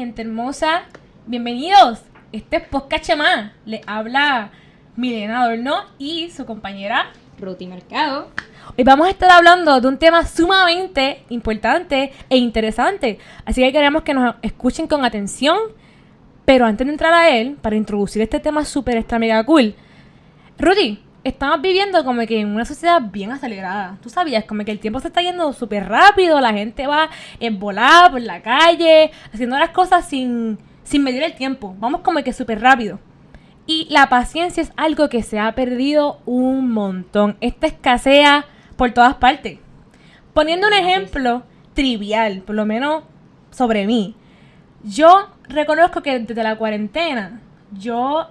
Gente hermosa, bienvenidos. Este es Podcast Chema. Le habla Milena Adorno y su compañera Ruti Mercado. Hoy vamos a estar hablando de un tema sumamente importante e interesante. Así que queremos que nos escuchen con atención. Pero antes de entrar a él, para introducir este tema súper extra mega cool, Rudy, estamos viviendo como que en una sociedad bien acelerada. Tú sabías, como que el tiempo se está yendo súper rápido, la gente va volada por la calle, haciendo las cosas sin, sin medir el tiempo. Vamos como que súper rápido. Y la paciencia es algo que se ha perdido un montón. Esta escasea por todas partes. Poniendo un ejemplo trivial, por lo menos sobre mí. Yo reconozco que desde la cuarentena, yo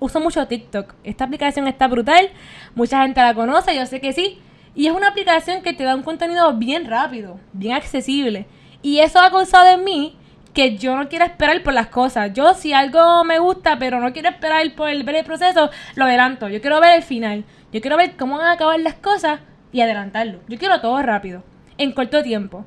uso mucho TikTok. Esta aplicación está brutal. Mucha gente la conoce, yo sé que sí. Y es una aplicación que te da un contenido bien rápido, bien accesible. Y eso ha causado en mí que yo no quiero esperar por las cosas. Yo si algo me gusta, pero no quiero esperar por el, ver el proceso, lo adelanto. Yo quiero ver el final. Yo quiero ver cómo van a acabar las cosas y adelantarlo. Yo quiero todo rápido, en corto tiempo.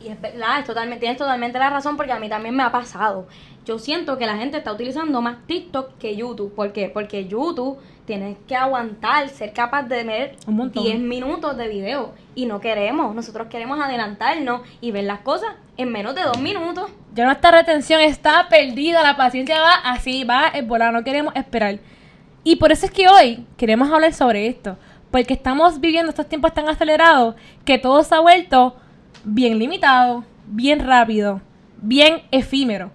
Y es verdad, es totalmente, tienes totalmente la razón porque a mí también me ha pasado. Yo siento que la gente está utilizando más TikTok que YouTube. ¿Por qué? Porque YouTube tienes que aguantar, ser capaz de ver 10 minutos de video. Y no queremos. Nosotros queremos adelantarnos y ver las cosas en menos de dos minutos. Ya nuestra retención está perdida, la paciencia va así, va en volar, no queremos esperar. Y por eso es que hoy queremos hablar sobre esto. Porque estamos viviendo estos tiempos tan acelerados que todo se ha vuelto bien limitado, bien rápido, bien efímero.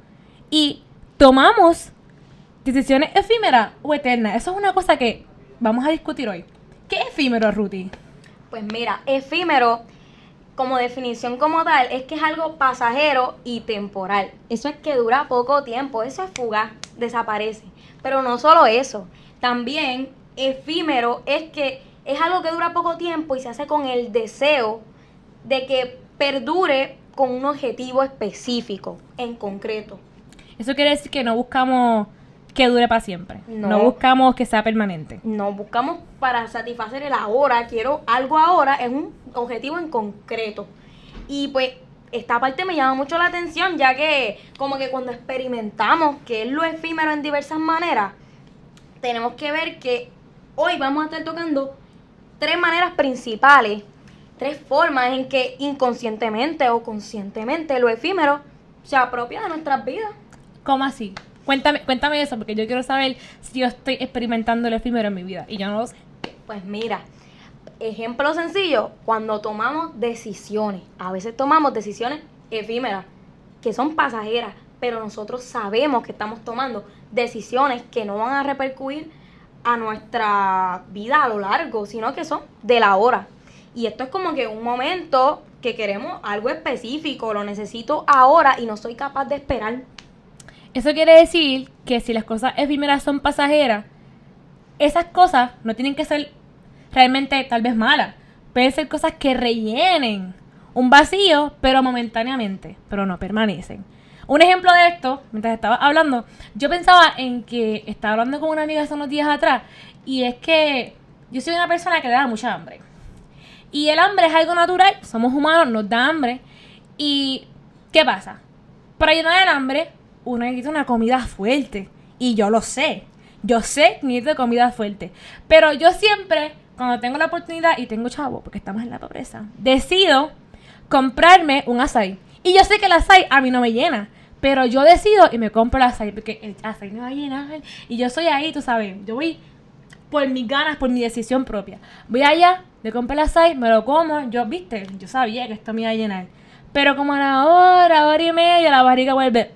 Y tomamos decisiones efímeras o eternas. Eso es una cosa que vamos a discutir hoy. ¿Qué es efímero, Ruti? Pues mira, efímero, como definición como tal, es que es algo pasajero y temporal. Eso es que dura poco tiempo, eso es fugaz, desaparece. Pero no solo eso, también efímero es que es algo que dura poco tiempo y se hace con el deseo de que perdure con un objetivo específico, en concreto. Eso quiere decir que no buscamos que dure para siempre. No, buscamos que sea permanente. No buscamos para satisfacer el ahora, quiero algo ahora, es un objetivo en concreto. Y pues esta parte me llama mucho la atención, ya que como que cuando experimentamos que es lo efímero en diversas maneras, tenemos que ver que hoy vamos a estar tocando tres maneras principales tres formas en que inconscientemente o conscientemente lo efímero se apropia de nuestras vidas. ¿Cómo así? Cuéntame, cuéntame eso, porque yo quiero saber si yo estoy experimentando lo efímero en mi vida y yo no lo sé. Pues mira, ejemplo sencillo, cuando tomamos decisiones, a veces tomamos decisiones efímeras, que son pasajeras, pero nosotros sabemos que estamos tomando decisiones que no van a repercutir a nuestra vida a lo largo, sino que son de la hora. Y esto es como que un momento que queremos algo específico, lo necesito ahora y no soy capaz de esperar. Eso quiere decir que si las cosas efímeras son pasajeras, esas cosas no tienen que ser realmente tal vez malas. Pueden ser cosas que rellenen un vacío, pero momentáneamente, pero no permanecen. Un ejemplo de esto, mientras estaba hablando, yo pensaba en que estaba hablando con una amiga hace unos días atrás, y es que yo soy una persona que le da mucha hambre. Y el hambre es algo natural, somos humanos, nos da hambre. ¿Y qué pasa? Para llenar el hambre, uno necesita una comida fuerte. Y yo lo sé. Yo sé que necesito comida fuerte. Pero yo siempre, cuando tengo la oportunidad y tengo chavo, porque estamos en la pobreza, decido comprarme un açaí. Y yo sé que el açaí a mí no me llena. Pero yo decido y me compro el açaí porque el açaí me va a llenar. Y yo soy ahí, tú sabes. Yo voy por mis ganas, por mi decisión propia. Voy allá, le compro el açaí, me lo como, yo, viste, yo sabía que esto me iba a llenar. Pero como a la hora, hora y media, la barriga vuelve.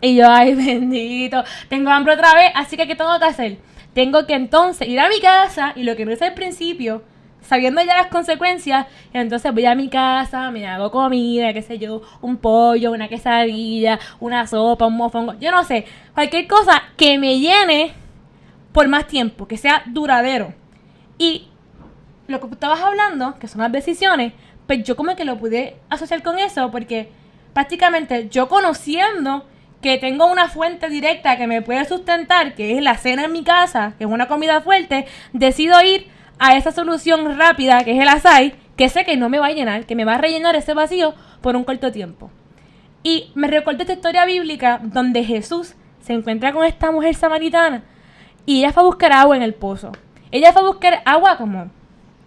Y yo, ay, bendito, tengo hambre otra vez, así que ¿qué tengo que hacer? Tengo que entonces ir a mi casa y lo que no hice al principio, sabiendo ya las consecuencias, entonces voy a mi casa, me hago comida, qué sé yo, un pollo, una quesadilla, una sopa, un mofongo, yo no sé, cualquier cosa que me llene por más tiempo, que sea duradero. Y lo que estabas hablando, que son las decisiones, pues yo como que lo pude asociar con eso, porque prácticamente yo conociendo que tengo una fuente directa que me puede sustentar, que es la cena en mi casa, que es una comida fuerte, decido ir a esa solución rápida, que es el açaí, que sé que no me va a llenar, que me va a rellenar ese vacío por un corto tiempo. Y me recuerdo esta historia bíblica donde Jesús se encuentra con esta mujer samaritana y ella fue a buscar agua en el pozo. Ella fue a buscar agua como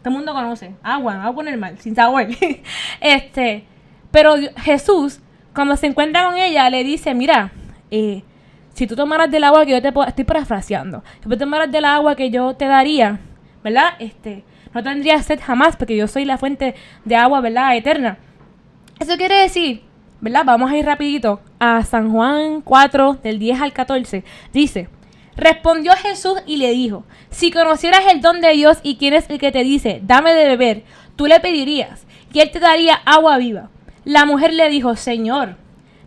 todo el mundo conoce, agua, agua normal, sin sabor. este, pero Jesús, cuando se encuentra con ella, le dice, mira, eh, si tú tomaras del agua que yo te estoy parafraseando, si tú tomaras del agua que yo te daría, ¿verdad? Este, no tendrías sed jamás porque yo soy la fuente de agua, ¿verdad? Eterna. Eso quiere decir, ¿verdad? Vamos a ir rapidito a San Juan 4, del 10 al 14. Dice, respondió Jesús y le dijo, si conocieras el don de Dios y quién es el que te dice, dame de beber, tú le pedirías y él te daría agua viva. La mujer le dijo, Señor,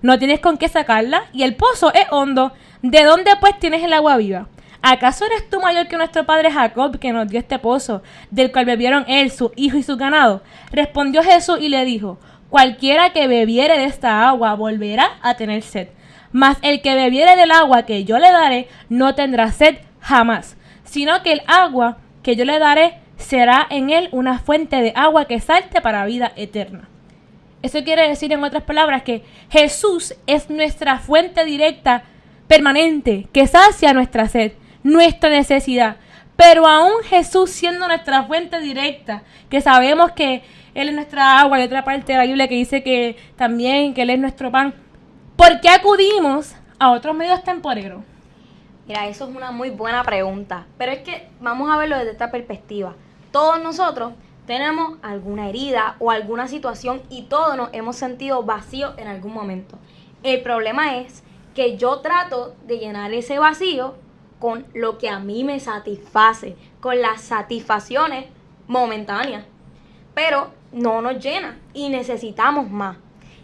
no tienes con qué sacarla y el pozo es hondo. ¿De dónde pues tienes el agua viva? ¿Acaso eres tú mayor que nuestro padre Jacob, que nos dio este pozo, del cual bebieron él, su hijo y su ganado? Respondió Jesús y le dijo, Cualquiera que bebiere de esta agua volverá a tener sed. Mas el que bebiere del agua que yo le daré no tendrá sed jamás, sino que el agua que yo le daré será en él una fuente de agua que salte para vida eterna. Eso quiere decir, en otras palabras, que Jesús es nuestra fuente directa, permanente, que sacia nuestra sed, nuestra necesidad. Pero aún Jesús siendo nuestra fuente directa, que sabemos que Él es nuestra agua, hay otra parte de la Biblia que dice que también que Él es nuestro pan, ¿por qué acudimos a otros medios temporeros? Mira, eso es una muy buena pregunta. Pero es que vamos a verlo desde esta perspectiva. Todos nosotros tenemos alguna herida o alguna situación y todos nos hemos sentido vacíos en algún momento. El problema es que yo trato de llenar ese vacío con lo que a mí me satisface, con las satisfacciones momentáneas. Pero no nos llena y necesitamos más.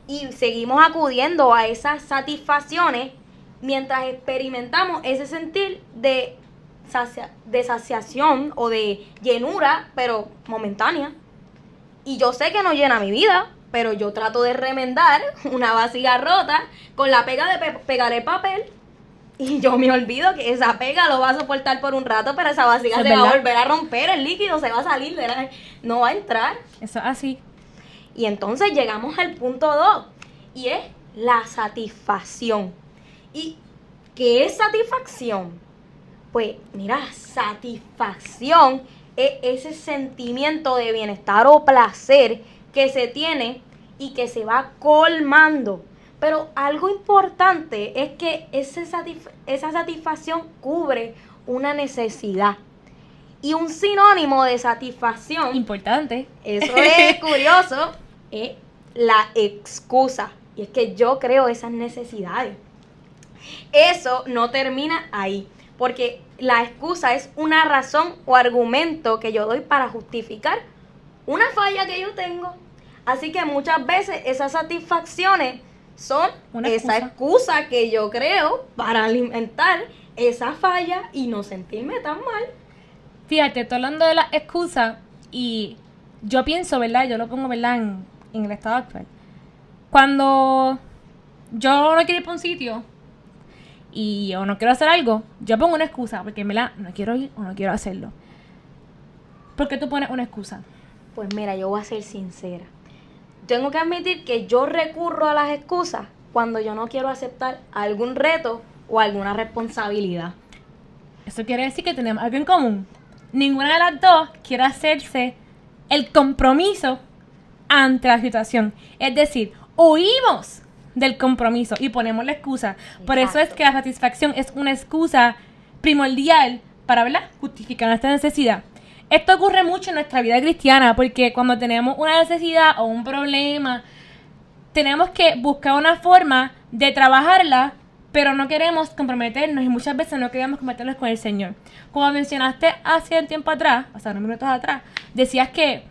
Y seguimos acudiendo a esas satisfacciones mientras experimentamos ese sentir de de saciación o de llenura, pero momentánea. Y yo sé que no llena mi vida, pero yo trato de remendar una vasija rota con la pega de pegar el papel. Y yo me olvido que esa pega lo va a soportar por un rato, pero esa vasija se va a volver a romper, el líquido se va a salir, no va a entrar. Eso es así. Y entonces llegamos al punto 2, y es la satisfacción. ¿Y qué es satisfacción? Pues mira, satisfacción es ese sentimiento de bienestar o placer que se tiene y que se va colmando. Pero algo importante es que ese esa satisfacción cubre una necesidad. Y un sinónimo de satisfacción. Importante. Eso es curioso. Es la excusa. Y es que yo creo esas necesidades. Eso no termina ahí. Porque la excusa es una razón o argumento que yo doy para justificar una falla que yo tengo. Así que muchas veces esas satisfacciones son esa excusa que yo creo para alimentar esa falla y no sentirme tan mal. Fíjate, estoy hablando de la excusa y yo pienso, ¿verdad? Yo lo pongo, ¿verdad? En, en el estado actual. Cuando yo no quiero ir para un sitio, y o no quiero hacer algo, yo pongo una excusa, porque me la no quiero ir o no quiero hacerlo. ¿Por qué tú pones una excusa? Pues mira, yo voy a ser sincera. Tengo que admitir que yo recurro a las excusas cuando yo no quiero aceptar algún reto o alguna responsabilidad. Eso quiere decir que tenemos algo en común. Ninguna de las dos quiere hacerse el compromiso ante la situación. Es decir, oímos del compromiso y ponemos la excusa. Por eso es que la satisfacción es una excusa primordial para justificar nuestra necesidad. Esto ocurre mucho en nuestra vida cristiana porque cuando tenemos una necesidad o un problema, tenemos que buscar una forma de trabajarla, pero no queremos comprometernos y muchas veces no queremos comprometernos con el Señor. Como mencionaste hace un tiempo atrás, o sea, unos minutos atrás, decías que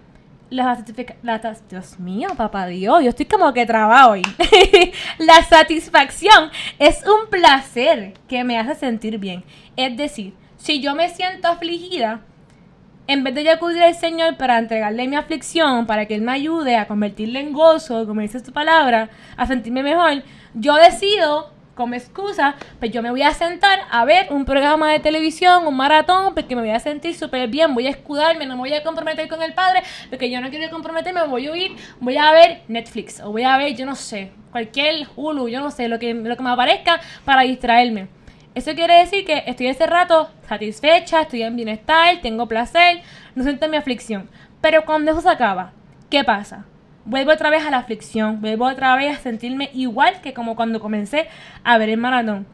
la, Dios mío, papá Dios, yo estoy como que traba hoy. la satisfacción es un placer que me hace sentir bien. Es decir, si yo me siento afligida, en vez de yo acudir al Señor para entregarle mi aflicción, para que Él me ayude a convertirla en gozo, como dice su palabra, a sentirme mejor, yo decido como excusa, pues yo me voy a sentar a ver un programa de televisión, un maratón, porque me voy a sentir súper bien, voy a escudarme, no me voy a comprometer con el padre, porque yo no quiero comprometerme, voy a huir, voy a ver Netflix, o voy a ver, yo no sé, cualquier Hulu, yo no sé, lo que, lo que me aparezca para distraerme. Eso quiere decir que estoy ese rato satisfecha, estoy en bienestar, tengo placer, no siento mi aflicción. Pero cuando eso se acaba, ¿qué pasa? Vuelvo otra vez a la aflicción, vuelvo otra vez a sentirme igual que como cuando comencé a ver el maratón.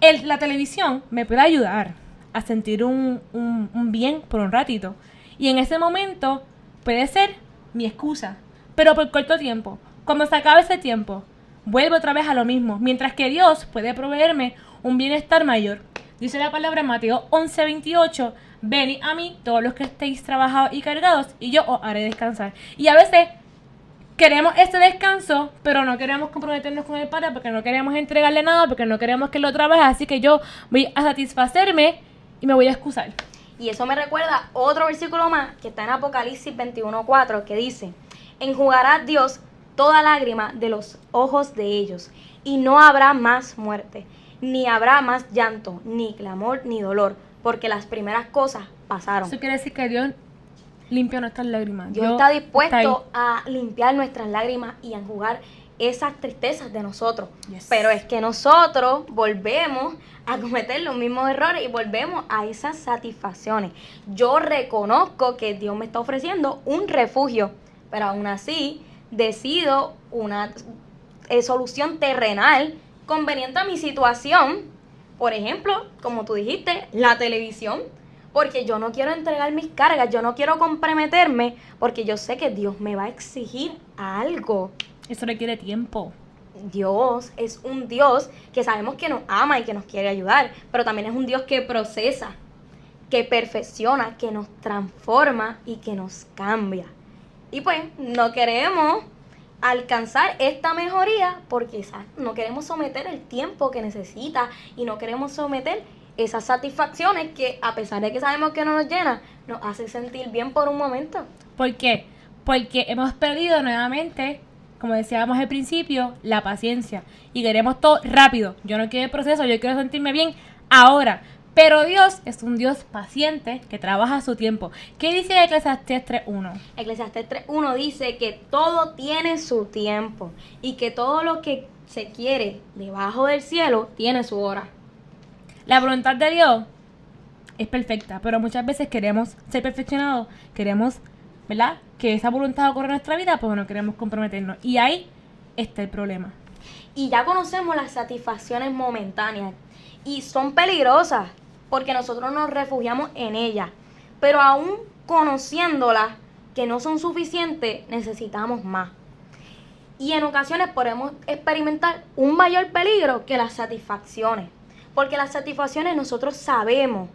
El, la televisión me puede ayudar a sentir un, un, bien por un ratito. Y en ese momento puede ser mi excusa, pero por corto tiempo. Cuando se acabe ese tiempo, vuelvo otra vez a lo mismo, mientras que Dios puede proveerme un bienestar mayor. Dice la palabra en Mateo 11:28, venid a mí todos los que estéis trabajados y cargados, y yo os haré descansar. Y a veces queremos este descanso, pero no queremos comprometernos con el Padre porque no queremos entregarle nada, porque no queremos que lo trabaje, así que yo voy a satisfacerme y me voy a excusar. Y eso me recuerda otro versículo más que está en Apocalipsis 21:4 que dice, enjugará Dios toda lágrima de los ojos de ellos, y no habrá más muerte, ni habrá más llanto, ni clamor, ni dolor, porque las primeras cosas pasaron. Eso quiere decir que Dios limpia nuestras lágrimas. Dios está dispuesto a limpiar nuestras lágrimas y a enjugar esas tristezas de nosotros. Yes. Pero es que nosotros volvemos a cometer los mismos errores y volvemos a esas satisfacciones. Yo reconozco que Dios me está ofreciendo un refugio, pero aún así decido una eh, solución terrenal conveniente a mi situación. Por ejemplo, como tú dijiste, la televisión. Porque yo no quiero entregar mis cargas, yo no quiero comprometerme, porque yo sé que Dios me va a exigir algo. Eso requiere tiempo. Dios es un Dios que sabemos que nos ama y que nos quiere ayudar, pero también es un Dios que procesa, que perfecciona, que nos transforma y que nos cambia. Y pues no queremos alcanzar esta mejoría porque no queremos someter el tiempo que necesita y no queremos someter esas satisfacciones que a pesar de que sabemos que no nos llena, nos hace sentir bien por un momento. ¿Por qué? Porque hemos perdido nuevamente, como decíamos al principio, la paciencia. Y queremos todo rápido. Yo no quiero el proceso, yo quiero sentirme bien ahora. Pero Dios es un Dios paciente que trabaja a su tiempo. ¿Qué dice Eclesiastés 3.1? Eclesiastés 3.1 dice que todo tiene su tiempo y que todo lo que se quiere debajo del cielo tiene su hora. La voluntad de Dios es perfecta, pero muchas veces queremos ser perfeccionados, queremos, ¿verdad? Que esa voluntad ocurra en nuestra vida, pues no queremos comprometernos. Y ahí está el problema. Y ya conocemos las satisfacciones momentáneas y son peligrosas porque nosotros nos refugiamos en ellas. Pero aún conociéndolas que no son suficientes, necesitamos más. Y en ocasiones podemos experimentar un mayor peligro que las satisfacciones. Porque las satisfacciones nosotros sabemos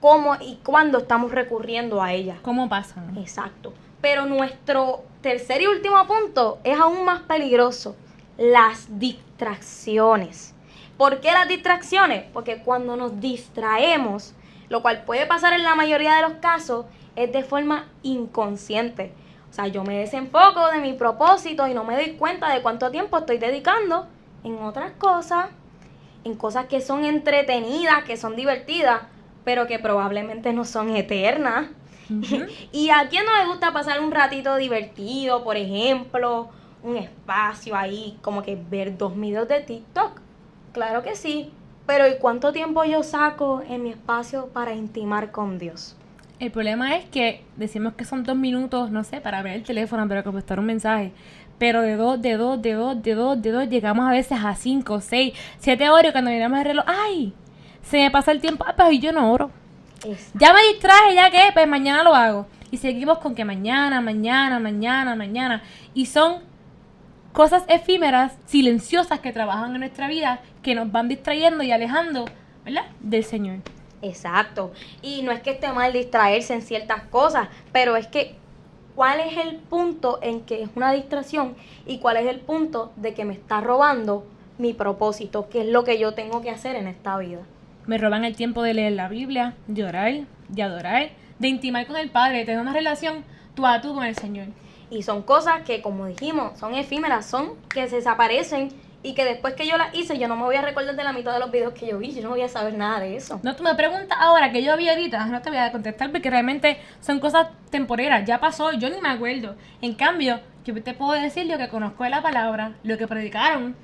cómo y cuándo estamos recurriendo a ellas. ¿Cómo pasan? Exacto. Pero nuestro tercer y último punto es aún más peligroso. Las distracciones. ¿Por qué las distracciones? Porque cuando nos distraemos, lo cual puede pasar en la mayoría de los casos, es de forma inconsciente. O sea, yo me desenfoco de mi propósito y no me doy cuenta de cuánto tiempo estoy dedicando en otras cosas, en cosas que son entretenidas, que son divertidas, pero que probablemente no son eternas. ¿Y a quién no le gusta pasar un ratito divertido, por ejemplo, un espacio ahí, como que ver dos videos de TikTok? Claro que sí, pero ¿y cuánto tiempo yo saco en mi espacio para intimar con Dios? El problema es que decimos que son dos minutos, no sé, para ver el teléfono, para contestar un mensaje. Pero de dos, de dos, de dos, de dos, de dos, llegamos a veces a cinco, seis, siete horas y cuando miramos el reloj, ¡ay! Se me pasa el tiempo, ah, pero yo no oro. Ya me distraje, ya que, pues mañana lo hago. Y seguimos con que mañana, mañana, mañana, mañana. Y son cosas efímeras, silenciosas que trabajan en nuestra vida, que nos van distrayendo y alejando, ¿verdad? Del Señor. Exacto. Y no es que esté mal distraerse en ciertas cosas, pero es que cuál es el punto en que es una distracción y cuál es el punto de que me está robando mi propósito, que es lo que yo tengo que hacer en esta vida. Me roban el tiempo de leer la Biblia, de orar, de adorar, de intimar con el Padre, de tener una relación tú a tú con el Señor. Y son cosas que, como dijimos, son efímeras, son que se desaparecen y que después que yo las hice, yo no me voy a recordar de la mitad de los videos que yo vi, yo no voy a saber nada de eso. No, tú me preguntas ahora que yo vi ahorita, no te voy a contestar porque realmente son cosas temporeras, ya pasó, yo ni me acuerdo. En cambio, yo te puedo decir lo que conozco de la palabra, lo que predicaron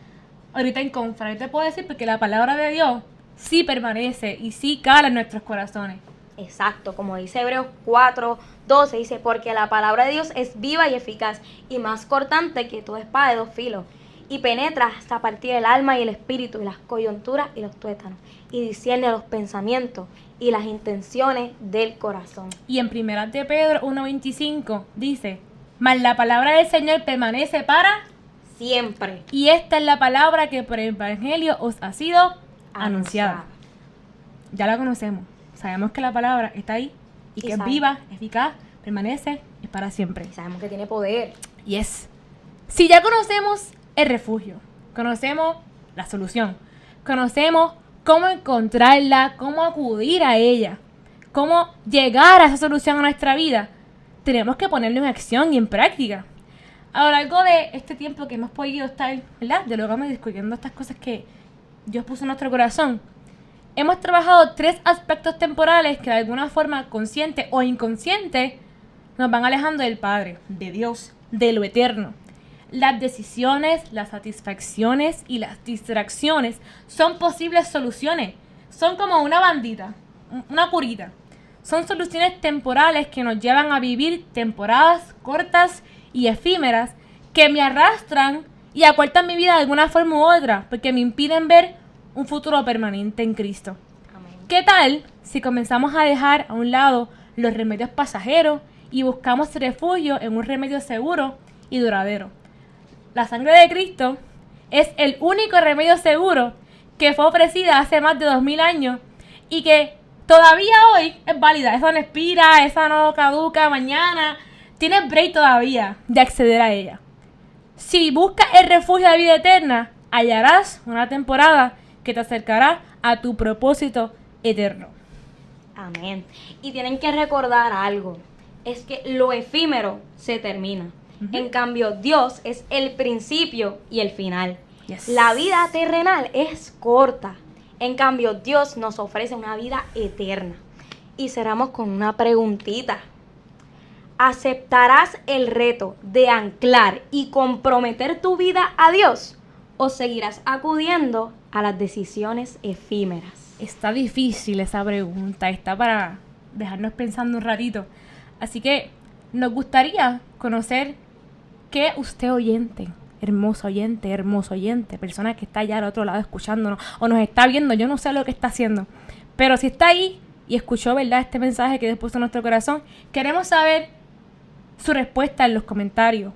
ahorita en contra, yo te puedo decir porque la palabra de Dios sí permanece y sí cala en nuestros corazones. Exacto, como dice Hebreos 4, 12, dice, porque la palabra de Dios es viva y eficaz y más cortante que toda espada de dos filos y penetra hasta partir el alma y el espíritu y las coyunturas y los tuétanos y discierne los pensamientos y las intenciones del corazón. Y en primera de Pedro 1.25 dice, mas la palabra del Señor permanece para siempre. Y esta es la palabra que por el Evangelio os ha sido anunciada. Ya la conocemos. Sabemos que la palabra está ahí y, que es viva, eficaz, permanece y para siempre. Y sabemos que tiene poder. Y es. Si ya conocemos el refugio, conocemos la solución, conocemos cómo encontrarla, cómo acudir a ella, cómo llegar a esa solución a nuestra vida, tenemos que ponerlo en acción y en práctica. A lo largo de este tiempo que hemos podido estar, ¿verdad? Dialogando y discutiendo estas cosas que Dios puso en nuestro corazón, hemos trabajado tres aspectos temporales que de alguna forma consciente o inconsciente nos van alejando del Padre, de Dios, de lo eterno. Las decisiones, las satisfacciones y las distracciones son posibles soluciones. Son como una bandita, una curita. Son soluciones temporales que nos llevan a vivir temporadas cortas y efímeras que me arrastran y acortan mi vida de alguna forma u otra, porque me impiden ver un futuro permanente en Cristo. ¿Qué tal si comenzamos a dejar a un lado los remedios pasajeros y buscamos refugio en un remedio seguro y duradero? La sangre de Cristo es el único remedio seguro que fue ofrecida hace más de dos mil años y que todavía hoy es válida. Esa no expira, esa no caduca mañana. Tienes break todavía de acceder a ella. Si buscas el refugio de vida eterna, hallarás una temporada que te acercará a tu propósito eterno. Amén. Y tienen que recordar algo, es que lo efímero se termina. En cambio, Dios es el principio y el final. La vida terrenal es corta. En cambio, Dios nos ofrece una vida eterna. Y cerramos con una preguntita. ¿Aceptarás el reto de anclar y comprometer tu vida a Dios? ¿O seguirás acudiendo a las decisiones efímeras? Está difícil esa pregunta, está para dejarnos pensando un ratito. Así que nos gustaría conocer qué usted oyente, hermoso oyente, hermoso oyente, persona que está allá al otro lado escuchándonos o nos está viendo, yo no sé lo que está haciendo, pero si está ahí y escuchó, ¿verdad?, este mensaje que después en nuestro corazón, queremos saber su respuesta en los comentarios.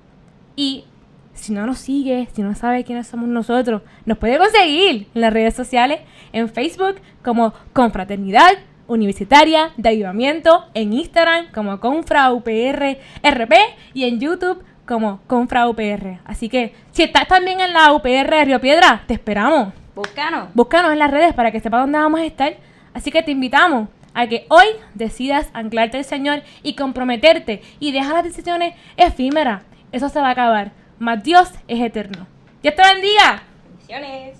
Y si no nos sigue, si no sabe quiénes somos nosotros, nos puede conseguir en las redes sociales, en Facebook como Confraternidad Universitaria de Ayudamiento, en Instagram como ConfraUPRRP y en YouTube como Confra UPR. Así que si estás también en la UPR de Río Piedra, te esperamos. Búscanos. Búscanos en las redes para que sepas dónde vamos a estar. Así que te invitamos a que hoy decidas anclarte al Señor y comprometerte y dejar las decisiones efímeras. Eso se va a acabar. Mas Dios es eterno. Dios te bendiga. Bendiciones.